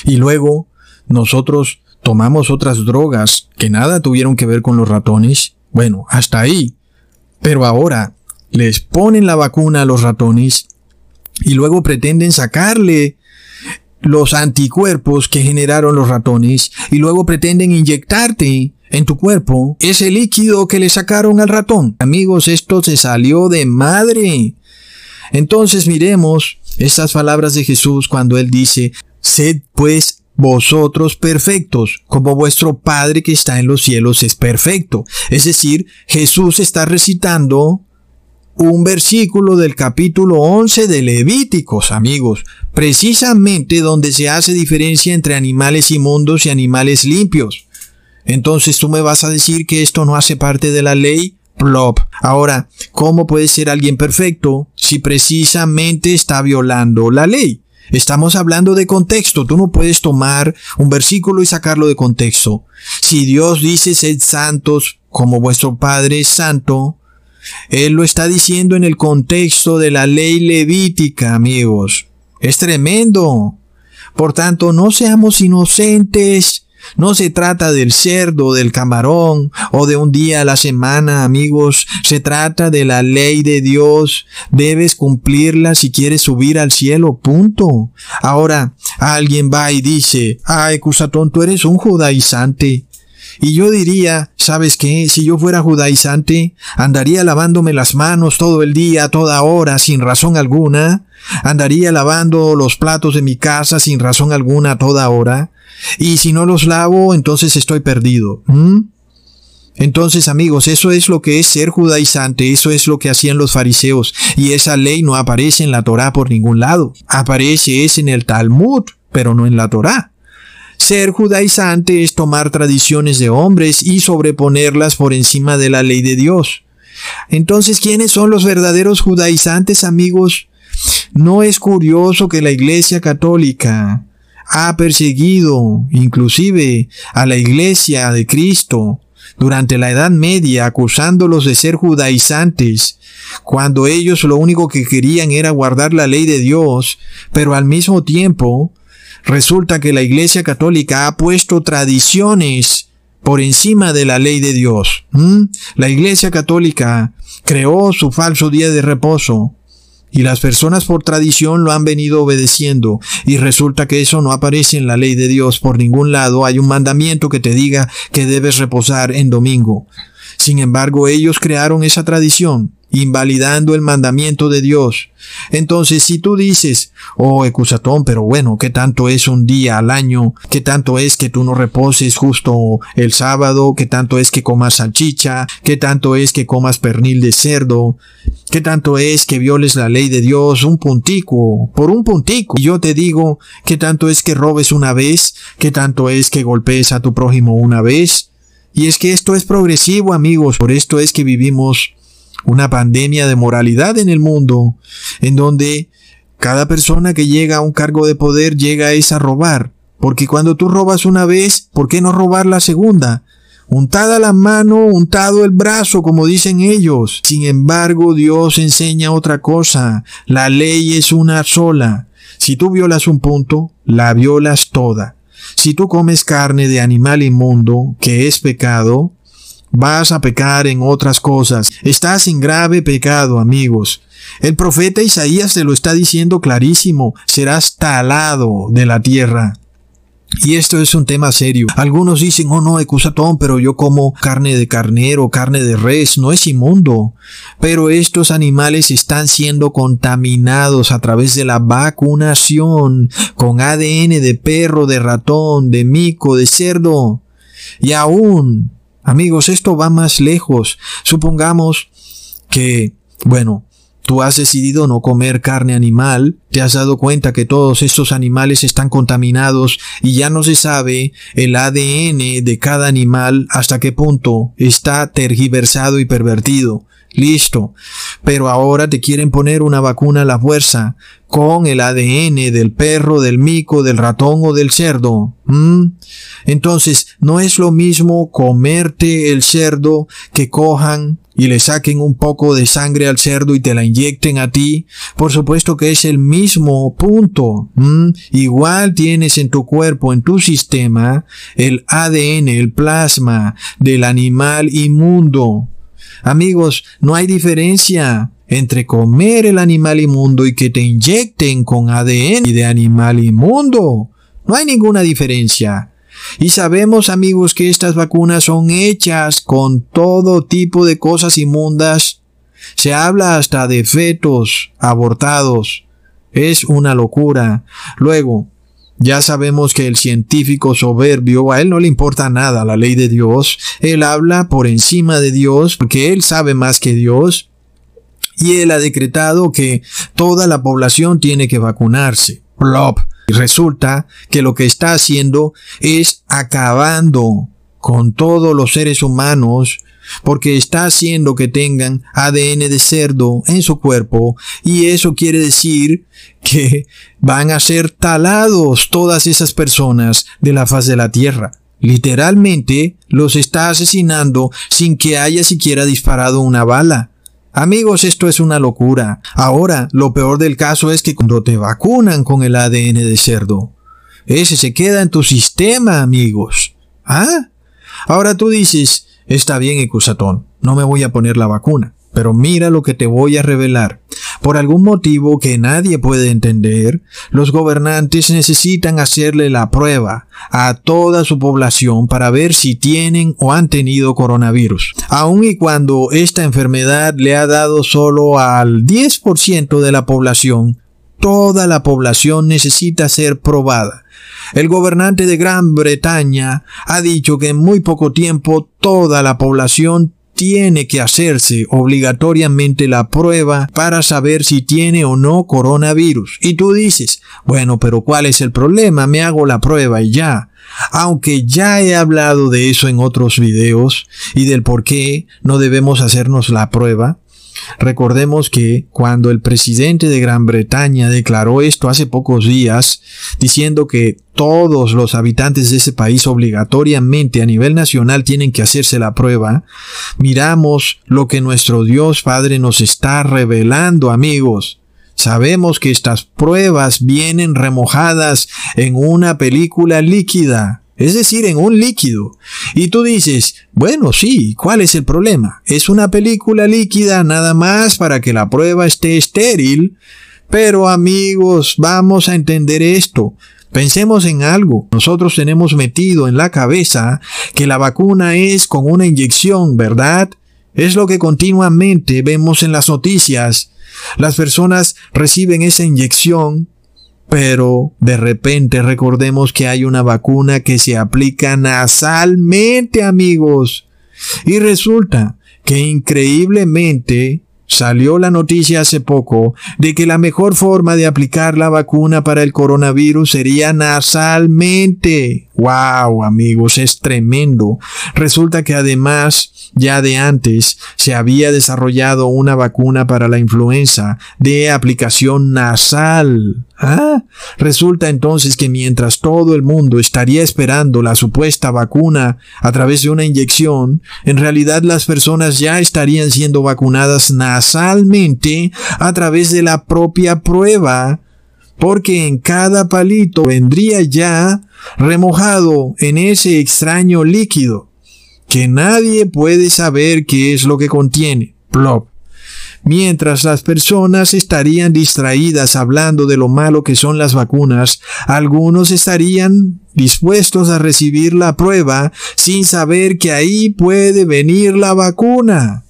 y luego nosotros tomamos otras drogas que nada tuvieron que ver con los ratones. Bueno, hasta ahí. Pero ahora les ponen la vacuna a los ratones y luego pretenden sacarle los anticuerpos que generaron los ratones y luego pretenden inyectarte en tu cuerpo ese líquido que le sacaron al ratón. Amigos, esto se salió de madre. Entonces miremos estas palabras de Jesús cuando él dice, Sed pues vosotros perfectos, como vuestro Padre que está en los cielos es perfecto. Es decir, Jesús está recitando un versículo del capítulo 11 de Levíticos, amigos, precisamente donde se hace diferencia entre animales inmundos y animales limpios. Entonces tú me vas a decir que esto no hace parte de la ley. Plop. Ahora, ¿cómo puede ser alguien perfecto si precisamente está violando la ley? Estamos hablando de contexto. Tú no puedes tomar un versículo y sacarlo de contexto. Si Dios dice sed santos como vuestro Padre es santo, Él lo está diciendo en el contexto de la ley levítica, amigos. Es tremendo. Por tanto, no seamos inocentes no se trata del cerdo, del camarón o de un día a la semana, amigos. Se trata de la ley de Dios. Debes cumplirla si quieres subir al cielo. Punto. Ahora, alguien va y dice, ay, Cusatón, tú eres un judaizante. Y yo diría, ¿sabes qué? Si yo fuera judaizante, andaría lavándome las manos todo el día, toda hora, sin razón alguna. Andaría lavando los platos de mi casa sin razón alguna, toda hora. Y si no los lavo, entonces estoy perdido. Entonces, amigos, eso es lo que es ser judaizante, eso es lo que hacían los fariseos, y esa ley no aparece en la Torá por ningún lado. Aparece es en el Talmud, pero no en la Torá. Ser judaizante es tomar tradiciones de hombres y sobreponerlas por encima de la ley de Dios. Entonces, ¿quiénes son los verdaderos judaizantes, amigos? No es curioso que la Iglesia Católica ha perseguido inclusive a la iglesia de Cristo durante la Edad Media acusándolos de ser judaizantes, cuando ellos lo único que querían era guardar la ley de Dios, pero al mismo tiempo resulta que la Iglesia Católica ha puesto tradiciones por encima de la ley de Dios. La Iglesia Católica creó su falso día de reposo y las personas por tradición lo han venido obedeciendo y resulta que eso no aparece en la ley de Dios por ningún lado. Hay un mandamiento que te diga que debes reposar en domingo. Sin embargo, ellos crearon esa tradición invalidando el mandamiento de Dios. Entonces, si tú dices, oh, Ecusatón, pero bueno, ¿qué tanto es un día al año? ¿Qué tanto es que tú no reposes justo el sábado? ¿Qué tanto es que comas salchicha? ¿Qué tanto es que comas pernil de cerdo? ¿Qué tanto es que violes la ley de Dios un puntico, por un puntico? Y yo te digo, ¿qué tanto es que robes una vez? ¿Qué tanto es que golpees a tu prójimo una vez? Y es que esto es progresivo, amigos, por esto es que vivimos una pandemia de moralidad en el mundo, en donde cada persona que llega a un cargo de poder llega es a robar. Porque cuando tú robas una vez, ¿por qué no robar la segunda? Untada la mano, untado el brazo, como dicen ellos. Sin embargo, Dios enseña otra cosa. La ley es una sola. Si tú violas un punto, la violas toda. Si tú comes carne de animal inmundo, que es pecado, vas a pecar en otras cosas. Estás en grave pecado, amigos. El profeta Isaías te lo está diciendo clarísimo, serás talado de la tierra. Y esto es un tema serio. Algunos dicen, oh no, ecusatón, pero yo como carne de carnero, carne de res, no es inmundo. Pero estos animales están siendo contaminados a través de la vacunación con ADN de perro, de ratón, de mico, de cerdo. Y aún Amigos, esto va más lejos. Supongamos que, bueno, tú has decidido no comer carne animal, te has dado cuenta que todos estos animales están contaminados y ya no se sabe el ADN de cada animal hasta qué punto está tergiversado y pervertido. Listo. Pero ahora te quieren poner una vacuna a la fuerza con el ADN del perro, del mico, del ratón o del cerdo. Entonces, no es lo mismo comerte el cerdo que cojan y le saquen un poco de sangre al cerdo y te la inyecten a ti. Por supuesto que es el mismo punto. Igual tienes en tu cuerpo, en tu sistema, el ADN, el plasma del animal inmundo. Amigos, no hay diferencia entre comer el animal inmundo y que te inyecten con ADN de animal inmundo. No hay ninguna diferencia. Y sabemos, amigos, que estas vacunas son hechas con todo tipo de cosas inmundas. Se habla hasta de fetos abortados. Es una locura. Luego, ya sabemos que el científico soberbio, a él no le importa nada la ley de Dios, él habla por encima de Dios porque él sabe más que Dios y él ha decretado que toda la población tiene que vacunarse. Plop. Resulta que lo que está haciendo es acabando con todos los seres humanos porque está haciendo que tengan ADN de cerdo en su cuerpo y eso quiere decir que van a ser talados todas esas personas de la faz de la tierra. Literalmente los está asesinando sin que haya siquiera disparado una bala. Amigos, esto es una locura. Ahora, lo peor del caso es que cuando te vacunan con el ADN de cerdo, ese se queda en tu sistema, amigos. ¿Ah? Ahora tú dices, Está bien, Ecusatón, no me voy a poner la vacuna, pero mira lo que te voy a revelar. Por algún motivo que nadie puede entender, los gobernantes necesitan hacerle la prueba a toda su población para ver si tienen o han tenido coronavirus. Aun y cuando esta enfermedad le ha dado solo al 10% de la población, toda la población necesita ser probada. El gobernante de Gran Bretaña ha dicho que en muy poco tiempo toda la población tiene que hacerse obligatoriamente la prueba para saber si tiene o no coronavirus. Y tú dices, bueno, pero ¿cuál es el problema? Me hago la prueba y ya. Aunque ya he hablado de eso en otros videos y del por qué no debemos hacernos la prueba, Recordemos que cuando el presidente de Gran Bretaña declaró esto hace pocos días, diciendo que todos los habitantes de ese país obligatoriamente a nivel nacional tienen que hacerse la prueba, miramos lo que nuestro Dios Padre nos está revelando, amigos. Sabemos que estas pruebas vienen remojadas en una película líquida es decir, en un líquido. Y tú dices, bueno, sí, ¿cuál es el problema? Es una película líquida nada más para que la prueba esté estéril. Pero amigos, vamos a entender esto. Pensemos en algo. Nosotros tenemos metido en la cabeza que la vacuna es con una inyección, ¿verdad? Es lo que continuamente vemos en las noticias. Las personas reciben esa inyección pero de repente recordemos que hay una vacuna que se aplica nasalmente, amigos. Y resulta que increíblemente Salió la noticia hace poco de que la mejor forma de aplicar la vacuna para el coronavirus sería nasalmente. ¡Wow, amigos! Es tremendo. Resulta que además, ya de antes, se había desarrollado una vacuna para la influenza de aplicación nasal. ¿Ah? Resulta entonces que mientras todo el mundo estaría esperando la supuesta vacuna a través de una inyección, en realidad las personas ya estarían siendo vacunadas nasalmente a través de la propia prueba, porque en cada palito vendría ya remojado en ese extraño líquido que nadie puede saber qué es lo que contiene. Plop. Mientras las personas estarían distraídas hablando de lo malo que son las vacunas, algunos estarían dispuestos a recibir la prueba sin saber que ahí puede venir la vacuna.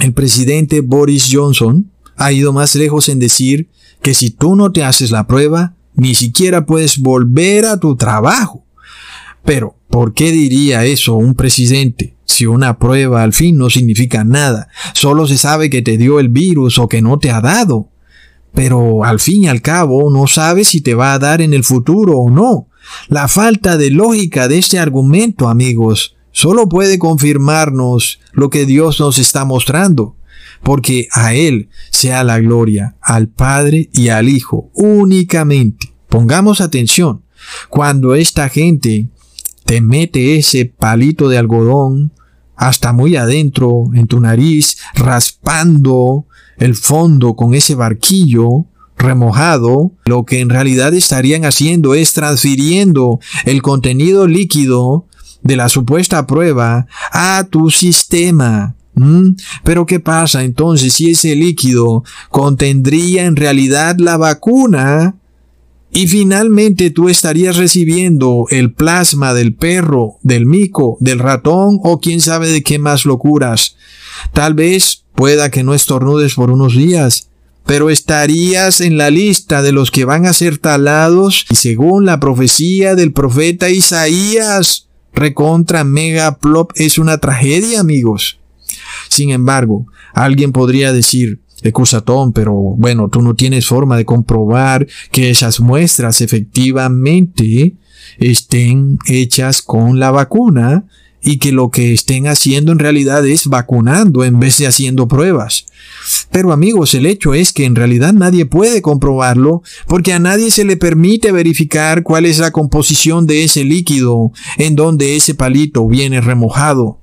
El presidente Boris Johnson ha ido más lejos en decir que si tú no te haces la prueba, ni siquiera puedes volver a tu trabajo. Pero, ¿por qué diría eso un presidente? Si una prueba al fin no significa nada, solo se sabe que te dio el virus o que no te ha dado. Pero al fin y al cabo no sabes si te va a dar en el futuro o no. La falta de lógica de este argumento, amigos, solo puede confirmarnos lo que Dios nos está mostrando, porque a Él sea la gloria, al Padre y al Hijo, únicamente. Pongamos atención, cuando esta gente te mete ese palito de algodón hasta muy adentro en tu nariz, raspando el fondo con ese barquillo remojado, lo que en realidad estarían haciendo es transfiriendo el contenido líquido de la supuesta prueba a tu sistema. Pero ¿qué pasa entonces si ese líquido contendría en realidad la vacuna? Y finalmente tú estarías recibiendo el plasma del perro, del mico, del ratón o quién sabe de qué más locuras. Tal vez pueda que no estornudes por unos días, pero estarías en la lista de los que van a ser talados y según la profecía del profeta Isaías, recontra mega plop es una tragedia, amigos. Sin embargo, alguien podría decir, Ecusatón, pero bueno, tú no tienes forma de comprobar que esas muestras efectivamente estén hechas con la vacuna y que lo que estén haciendo en realidad es vacunando en vez de haciendo pruebas. Pero amigos, el hecho es que en realidad nadie puede comprobarlo porque a nadie se le permite verificar cuál es la composición de ese líquido en donde ese palito viene remojado.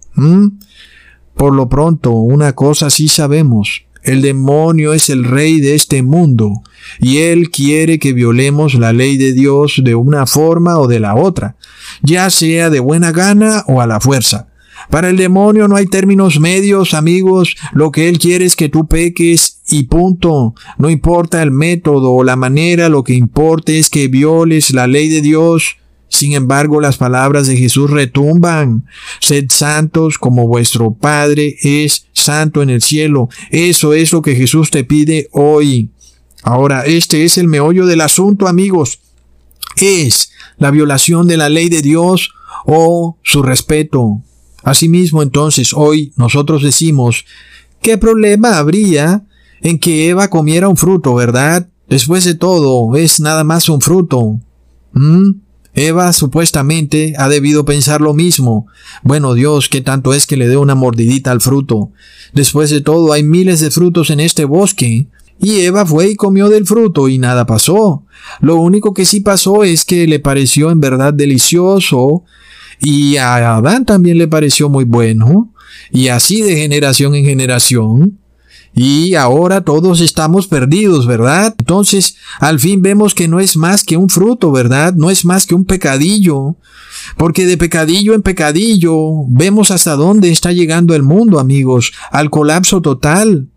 Por lo pronto, una cosa sí sabemos. El demonio es el rey de este mundo y él quiere que violemos la ley de Dios de una forma o de la otra, ya sea de buena gana o a la fuerza. Para el demonio no hay términos medios, amigos. Lo que él quiere es que tú peques y punto. No importa el método o la manera, lo que importa es que violes la ley de Dios sin embargo, las palabras de Jesús retumban. Sed santos como vuestro Padre es santo en el cielo. Eso es lo que Jesús te pide hoy. Ahora, este es el meollo del asunto, amigos. Es la violación de la ley de Dios o su respeto. Asimismo, entonces, hoy nosotros decimos, ¿qué problema habría en que Eva comiera un fruto, verdad? Después de todo, es nada más un fruto. ¿Mm? Eva supuestamente ha debido pensar lo mismo. Bueno, Dios, ¿qué tanto es que le dé una mordidita al fruto? Después de todo, hay miles de frutos en este bosque. Y Eva fue y comió del fruto y nada pasó. Lo único que sí pasó es que le pareció en verdad delicioso y a Adán también le pareció muy bueno. Y así de generación en generación. Y ahora todos estamos perdidos, ¿verdad? Entonces, al fin vemos que no es más que un fruto, ¿verdad? No es más que un pecadillo. Porque de pecadillo en pecadillo vemos hasta dónde está llegando el mundo, amigos, al colapso total.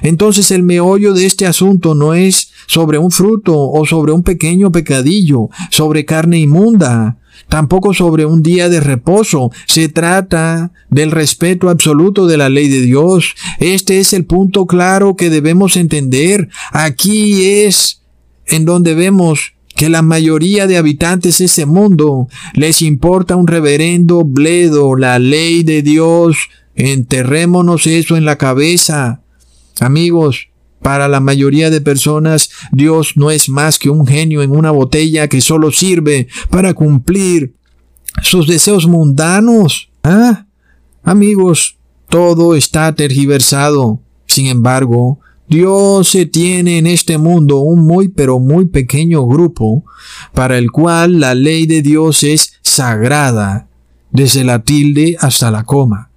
Entonces el meollo de este asunto no es sobre un fruto o sobre un pequeño pecadillo, sobre carne inmunda, tampoco sobre un día de reposo. Se trata del respeto absoluto de la ley de Dios. Este es el punto claro que debemos entender. Aquí es en donde vemos que la mayoría de habitantes de este mundo les importa un reverendo bledo, la ley de Dios. Enterrémonos eso en la cabeza. Amigos, para la mayoría de personas, Dios no es más que un genio en una botella que solo sirve para cumplir sus deseos mundanos. ¿Ah? Amigos, todo está tergiversado. Sin embargo, Dios se tiene en este mundo un muy pero muy pequeño grupo para el cual la ley de Dios es sagrada, desde la tilde hasta la coma.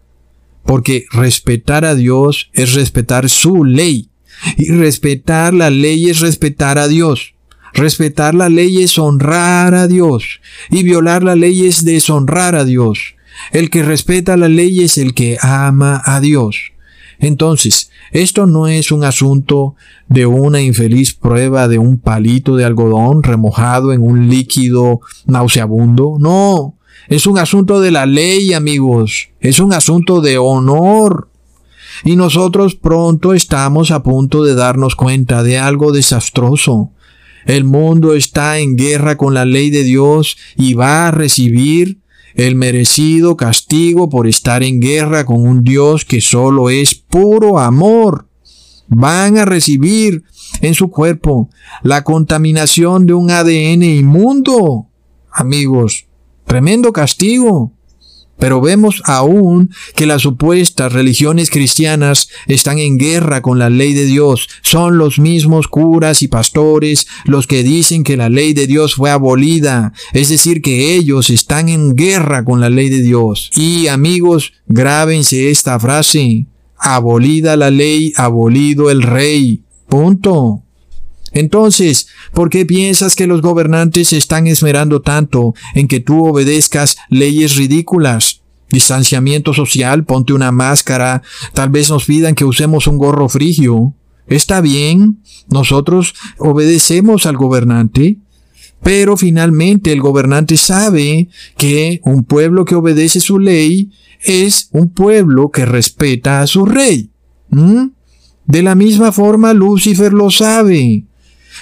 Porque respetar a Dios es respetar su ley. Y respetar la ley es respetar a Dios. Respetar la ley es honrar a Dios. Y violar la ley es deshonrar a Dios. El que respeta la ley es el que ama a Dios. Entonces, esto no es un asunto de una infeliz prueba de un palito de algodón remojado en un líquido nauseabundo. No, es un asunto de la ley, amigos. Es un asunto de honor. Y nosotros pronto estamos a punto de darnos cuenta de algo desastroso. El mundo está en guerra con la ley de Dios y va a recibir el merecido castigo por estar en guerra con un Dios que solo es puro amor. Van a recibir en su cuerpo la contaminación de un ADN inmundo. Amigos, tremendo castigo. Pero vemos aún que las supuestas religiones cristianas están en guerra con la ley de Dios. Son los mismos curas y pastores los que dicen que la ley de Dios fue abolida. Es decir, que ellos están en guerra con la ley de Dios. Y amigos, grábense esta frase. Abolida la ley, abolido el rey. Punto. Entonces, ¿por qué piensas que los gobernantes se están esmerando tanto en que tú obedezcas leyes ridículas? Distanciamiento social, ponte una máscara, tal vez nos pidan que usemos un gorro frigio. Está bien, nosotros obedecemos al gobernante, pero finalmente el gobernante sabe que un pueblo que obedece su ley es un pueblo que respeta a su rey. ¿Mm? De la misma forma, Lucifer lo sabe.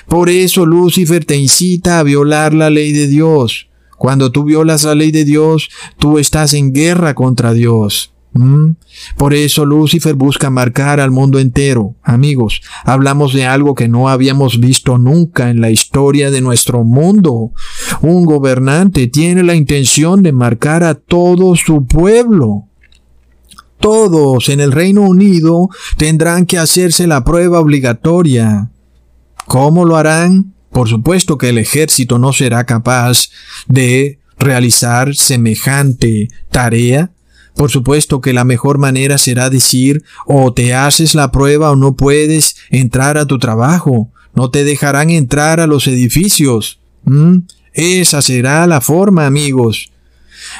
Por eso Lucifer te incita a violar la ley de Dios. Cuando tú violas la ley de Dios, tú estás en guerra contra Dios. ¿Mm? Por eso Lucifer busca marcar al mundo entero. Amigos, hablamos de algo que no habíamos visto nunca en la historia de nuestro mundo. Un gobernante tiene la intención de marcar a todo su pueblo. Todos en el Reino Unido tendrán que hacerse la prueba obligatoria. ¿Cómo lo harán? Por supuesto que el ejército no será capaz de realizar semejante tarea. Por supuesto que la mejor manera será decir o te haces la prueba o no puedes entrar a tu trabajo. No te dejarán entrar a los edificios. ¿Mm? Esa será la forma, amigos.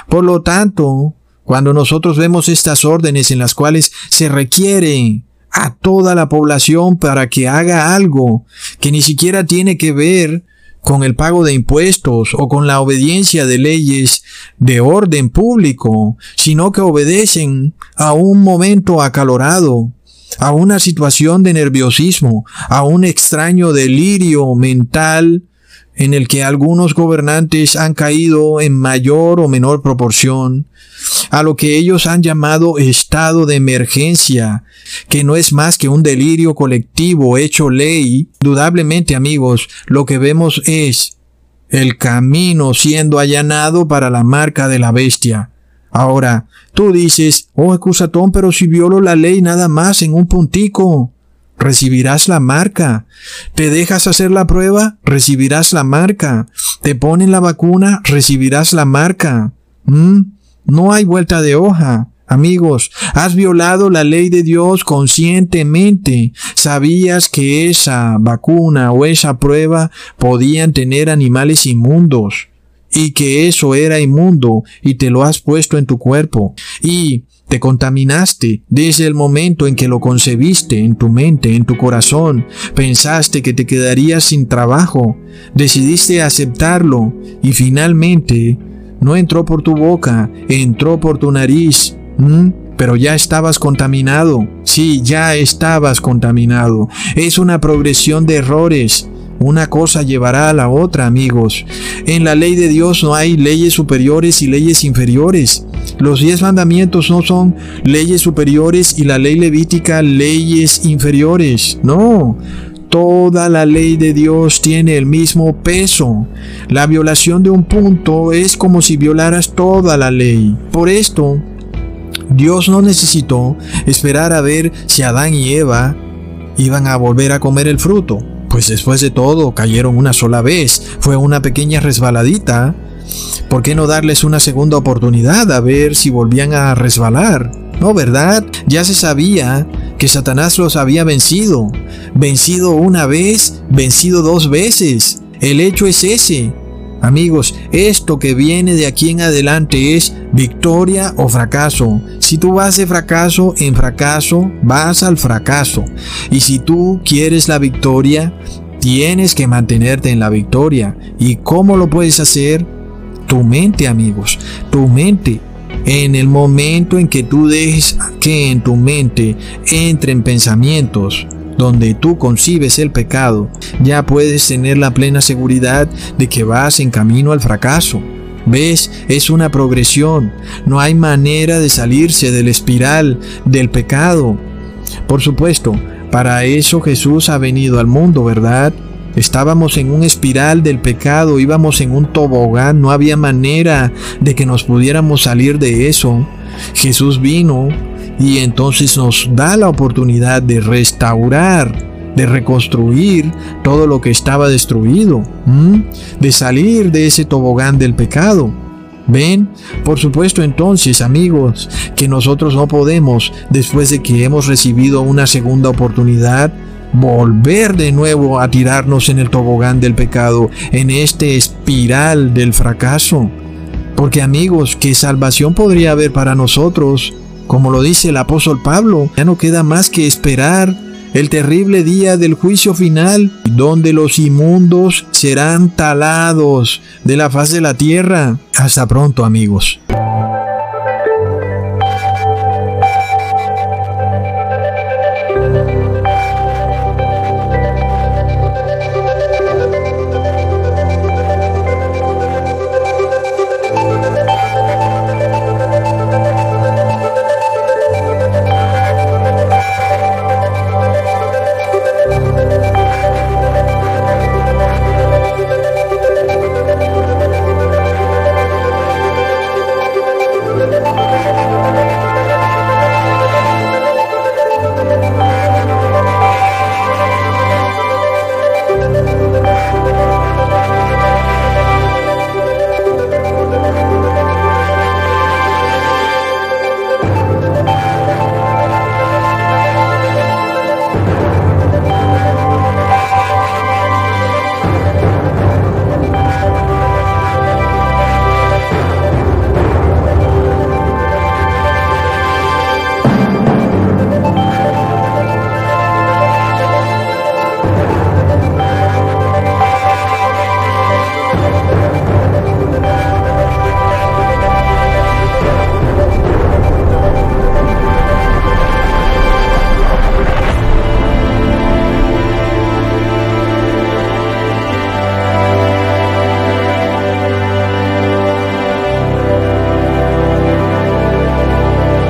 Por lo tanto, cuando nosotros vemos estas órdenes en las cuales se requiere a toda la población para que haga algo que ni siquiera tiene que ver con el pago de impuestos o con la obediencia de leyes de orden público, sino que obedecen a un momento acalorado, a una situación de nerviosismo, a un extraño delirio mental en el que algunos gobernantes han caído en mayor o menor proporción, a lo que ellos han llamado estado de emergencia, que no es más que un delirio colectivo hecho ley. Dudablemente, amigos, lo que vemos es el camino siendo allanado para la marca de la bestia. Ahora, tú dices, oh, excusatón, pero si violo la ley nada más en un puntico recibirás la marca. Te dejas hacer la prueba, recibirás la marca. Te ponen la vacuna, recibirás la marca. ¿Mm? No hay vuelta de hoja. Amigos, has violado la ley de Dios conscientemente. Sabías que esa vacuna o esa prueba podían tener animales inmundos. y que eso era inmundo y te lo has puesto en tu cuerpo y te contaminaste desde el momento en que lo concebiste en tu mente, en tu corazón. Pensaste que te quedarías sin trabajo. Decidiste aceptarlo y finalmente no entró por tu boca, entró por tu nariz. Pero ya estabas contaminado. Sí, ya estabas contaminado. Es una progresión de errores. Una cosa llevará a la otra, amigos. En la ley de Dios no hay leyes superiores y leyes inferiores. Los diez mandamientos no son leyes superiores y la ley levítica leyes inferiores. No. Toda la ley de Dios tiene el mismo peso. La violación de un punto es como si violaras toda la ley. Por esto, Dios no necesitó esperar a ver si Adán y Eva iban a volver a comer el fruto. Pues después de todo cayeron una sola vez, fue una pequeña resbaladita. ¿Por qué no darles una segunda oportunidad a ver si volvían a resbalar? No, ¿verdad? Ya se sabía que Satanás los había vencido. Vencido una vez, vencido dos veces. El hecho es ese. Amigos, esto que viene de aquí en adelante es victoria o fracaso. Si tú vas de fracaso en fracaso, vas al fracaso. Y si tú quieres la victoria, tienes que mantenerte en la victoria. ¿Y cómo lo puedes hacer? Tu mente, amigos, tu mente. En el momento en que tú dejes que en tu mente entren pensamientos donde tú concibes el pecado, ya puedes tener la plena seguridad de que vas en camino al fracaso. ¿Ves? Es una progresión. No hay manera de salirse del espiral del pecado. Por supuesto, para eso Jesús ha venido al mundo, ¿verdad? Estábamos en un espiral del pecado, íbamos en un tobogán, no había manera de que nos pudiéramos salir de eso. Jesús vino y entonces nos da la oportunidad de restaurar, de reconstruir todo lo que estaba destruido, de salir de ese tobogán del pecado. ¿Ven? Por supuesto entonces, amigos, que nosotros no podemos, después de que hemos recibido una segunda oportunidad, volver de nuevo a tirarnos en el tobogán del pecado, en este espiral del fracaso. Porque amigos, ¿qué salvación podría haber para nosotros como lo dice el apóstol Pablo, ya no queda más que esperar el terrible día del juicio final, donde los inmundos serán talados de la faz de la tierra. Hasta pronto amigos.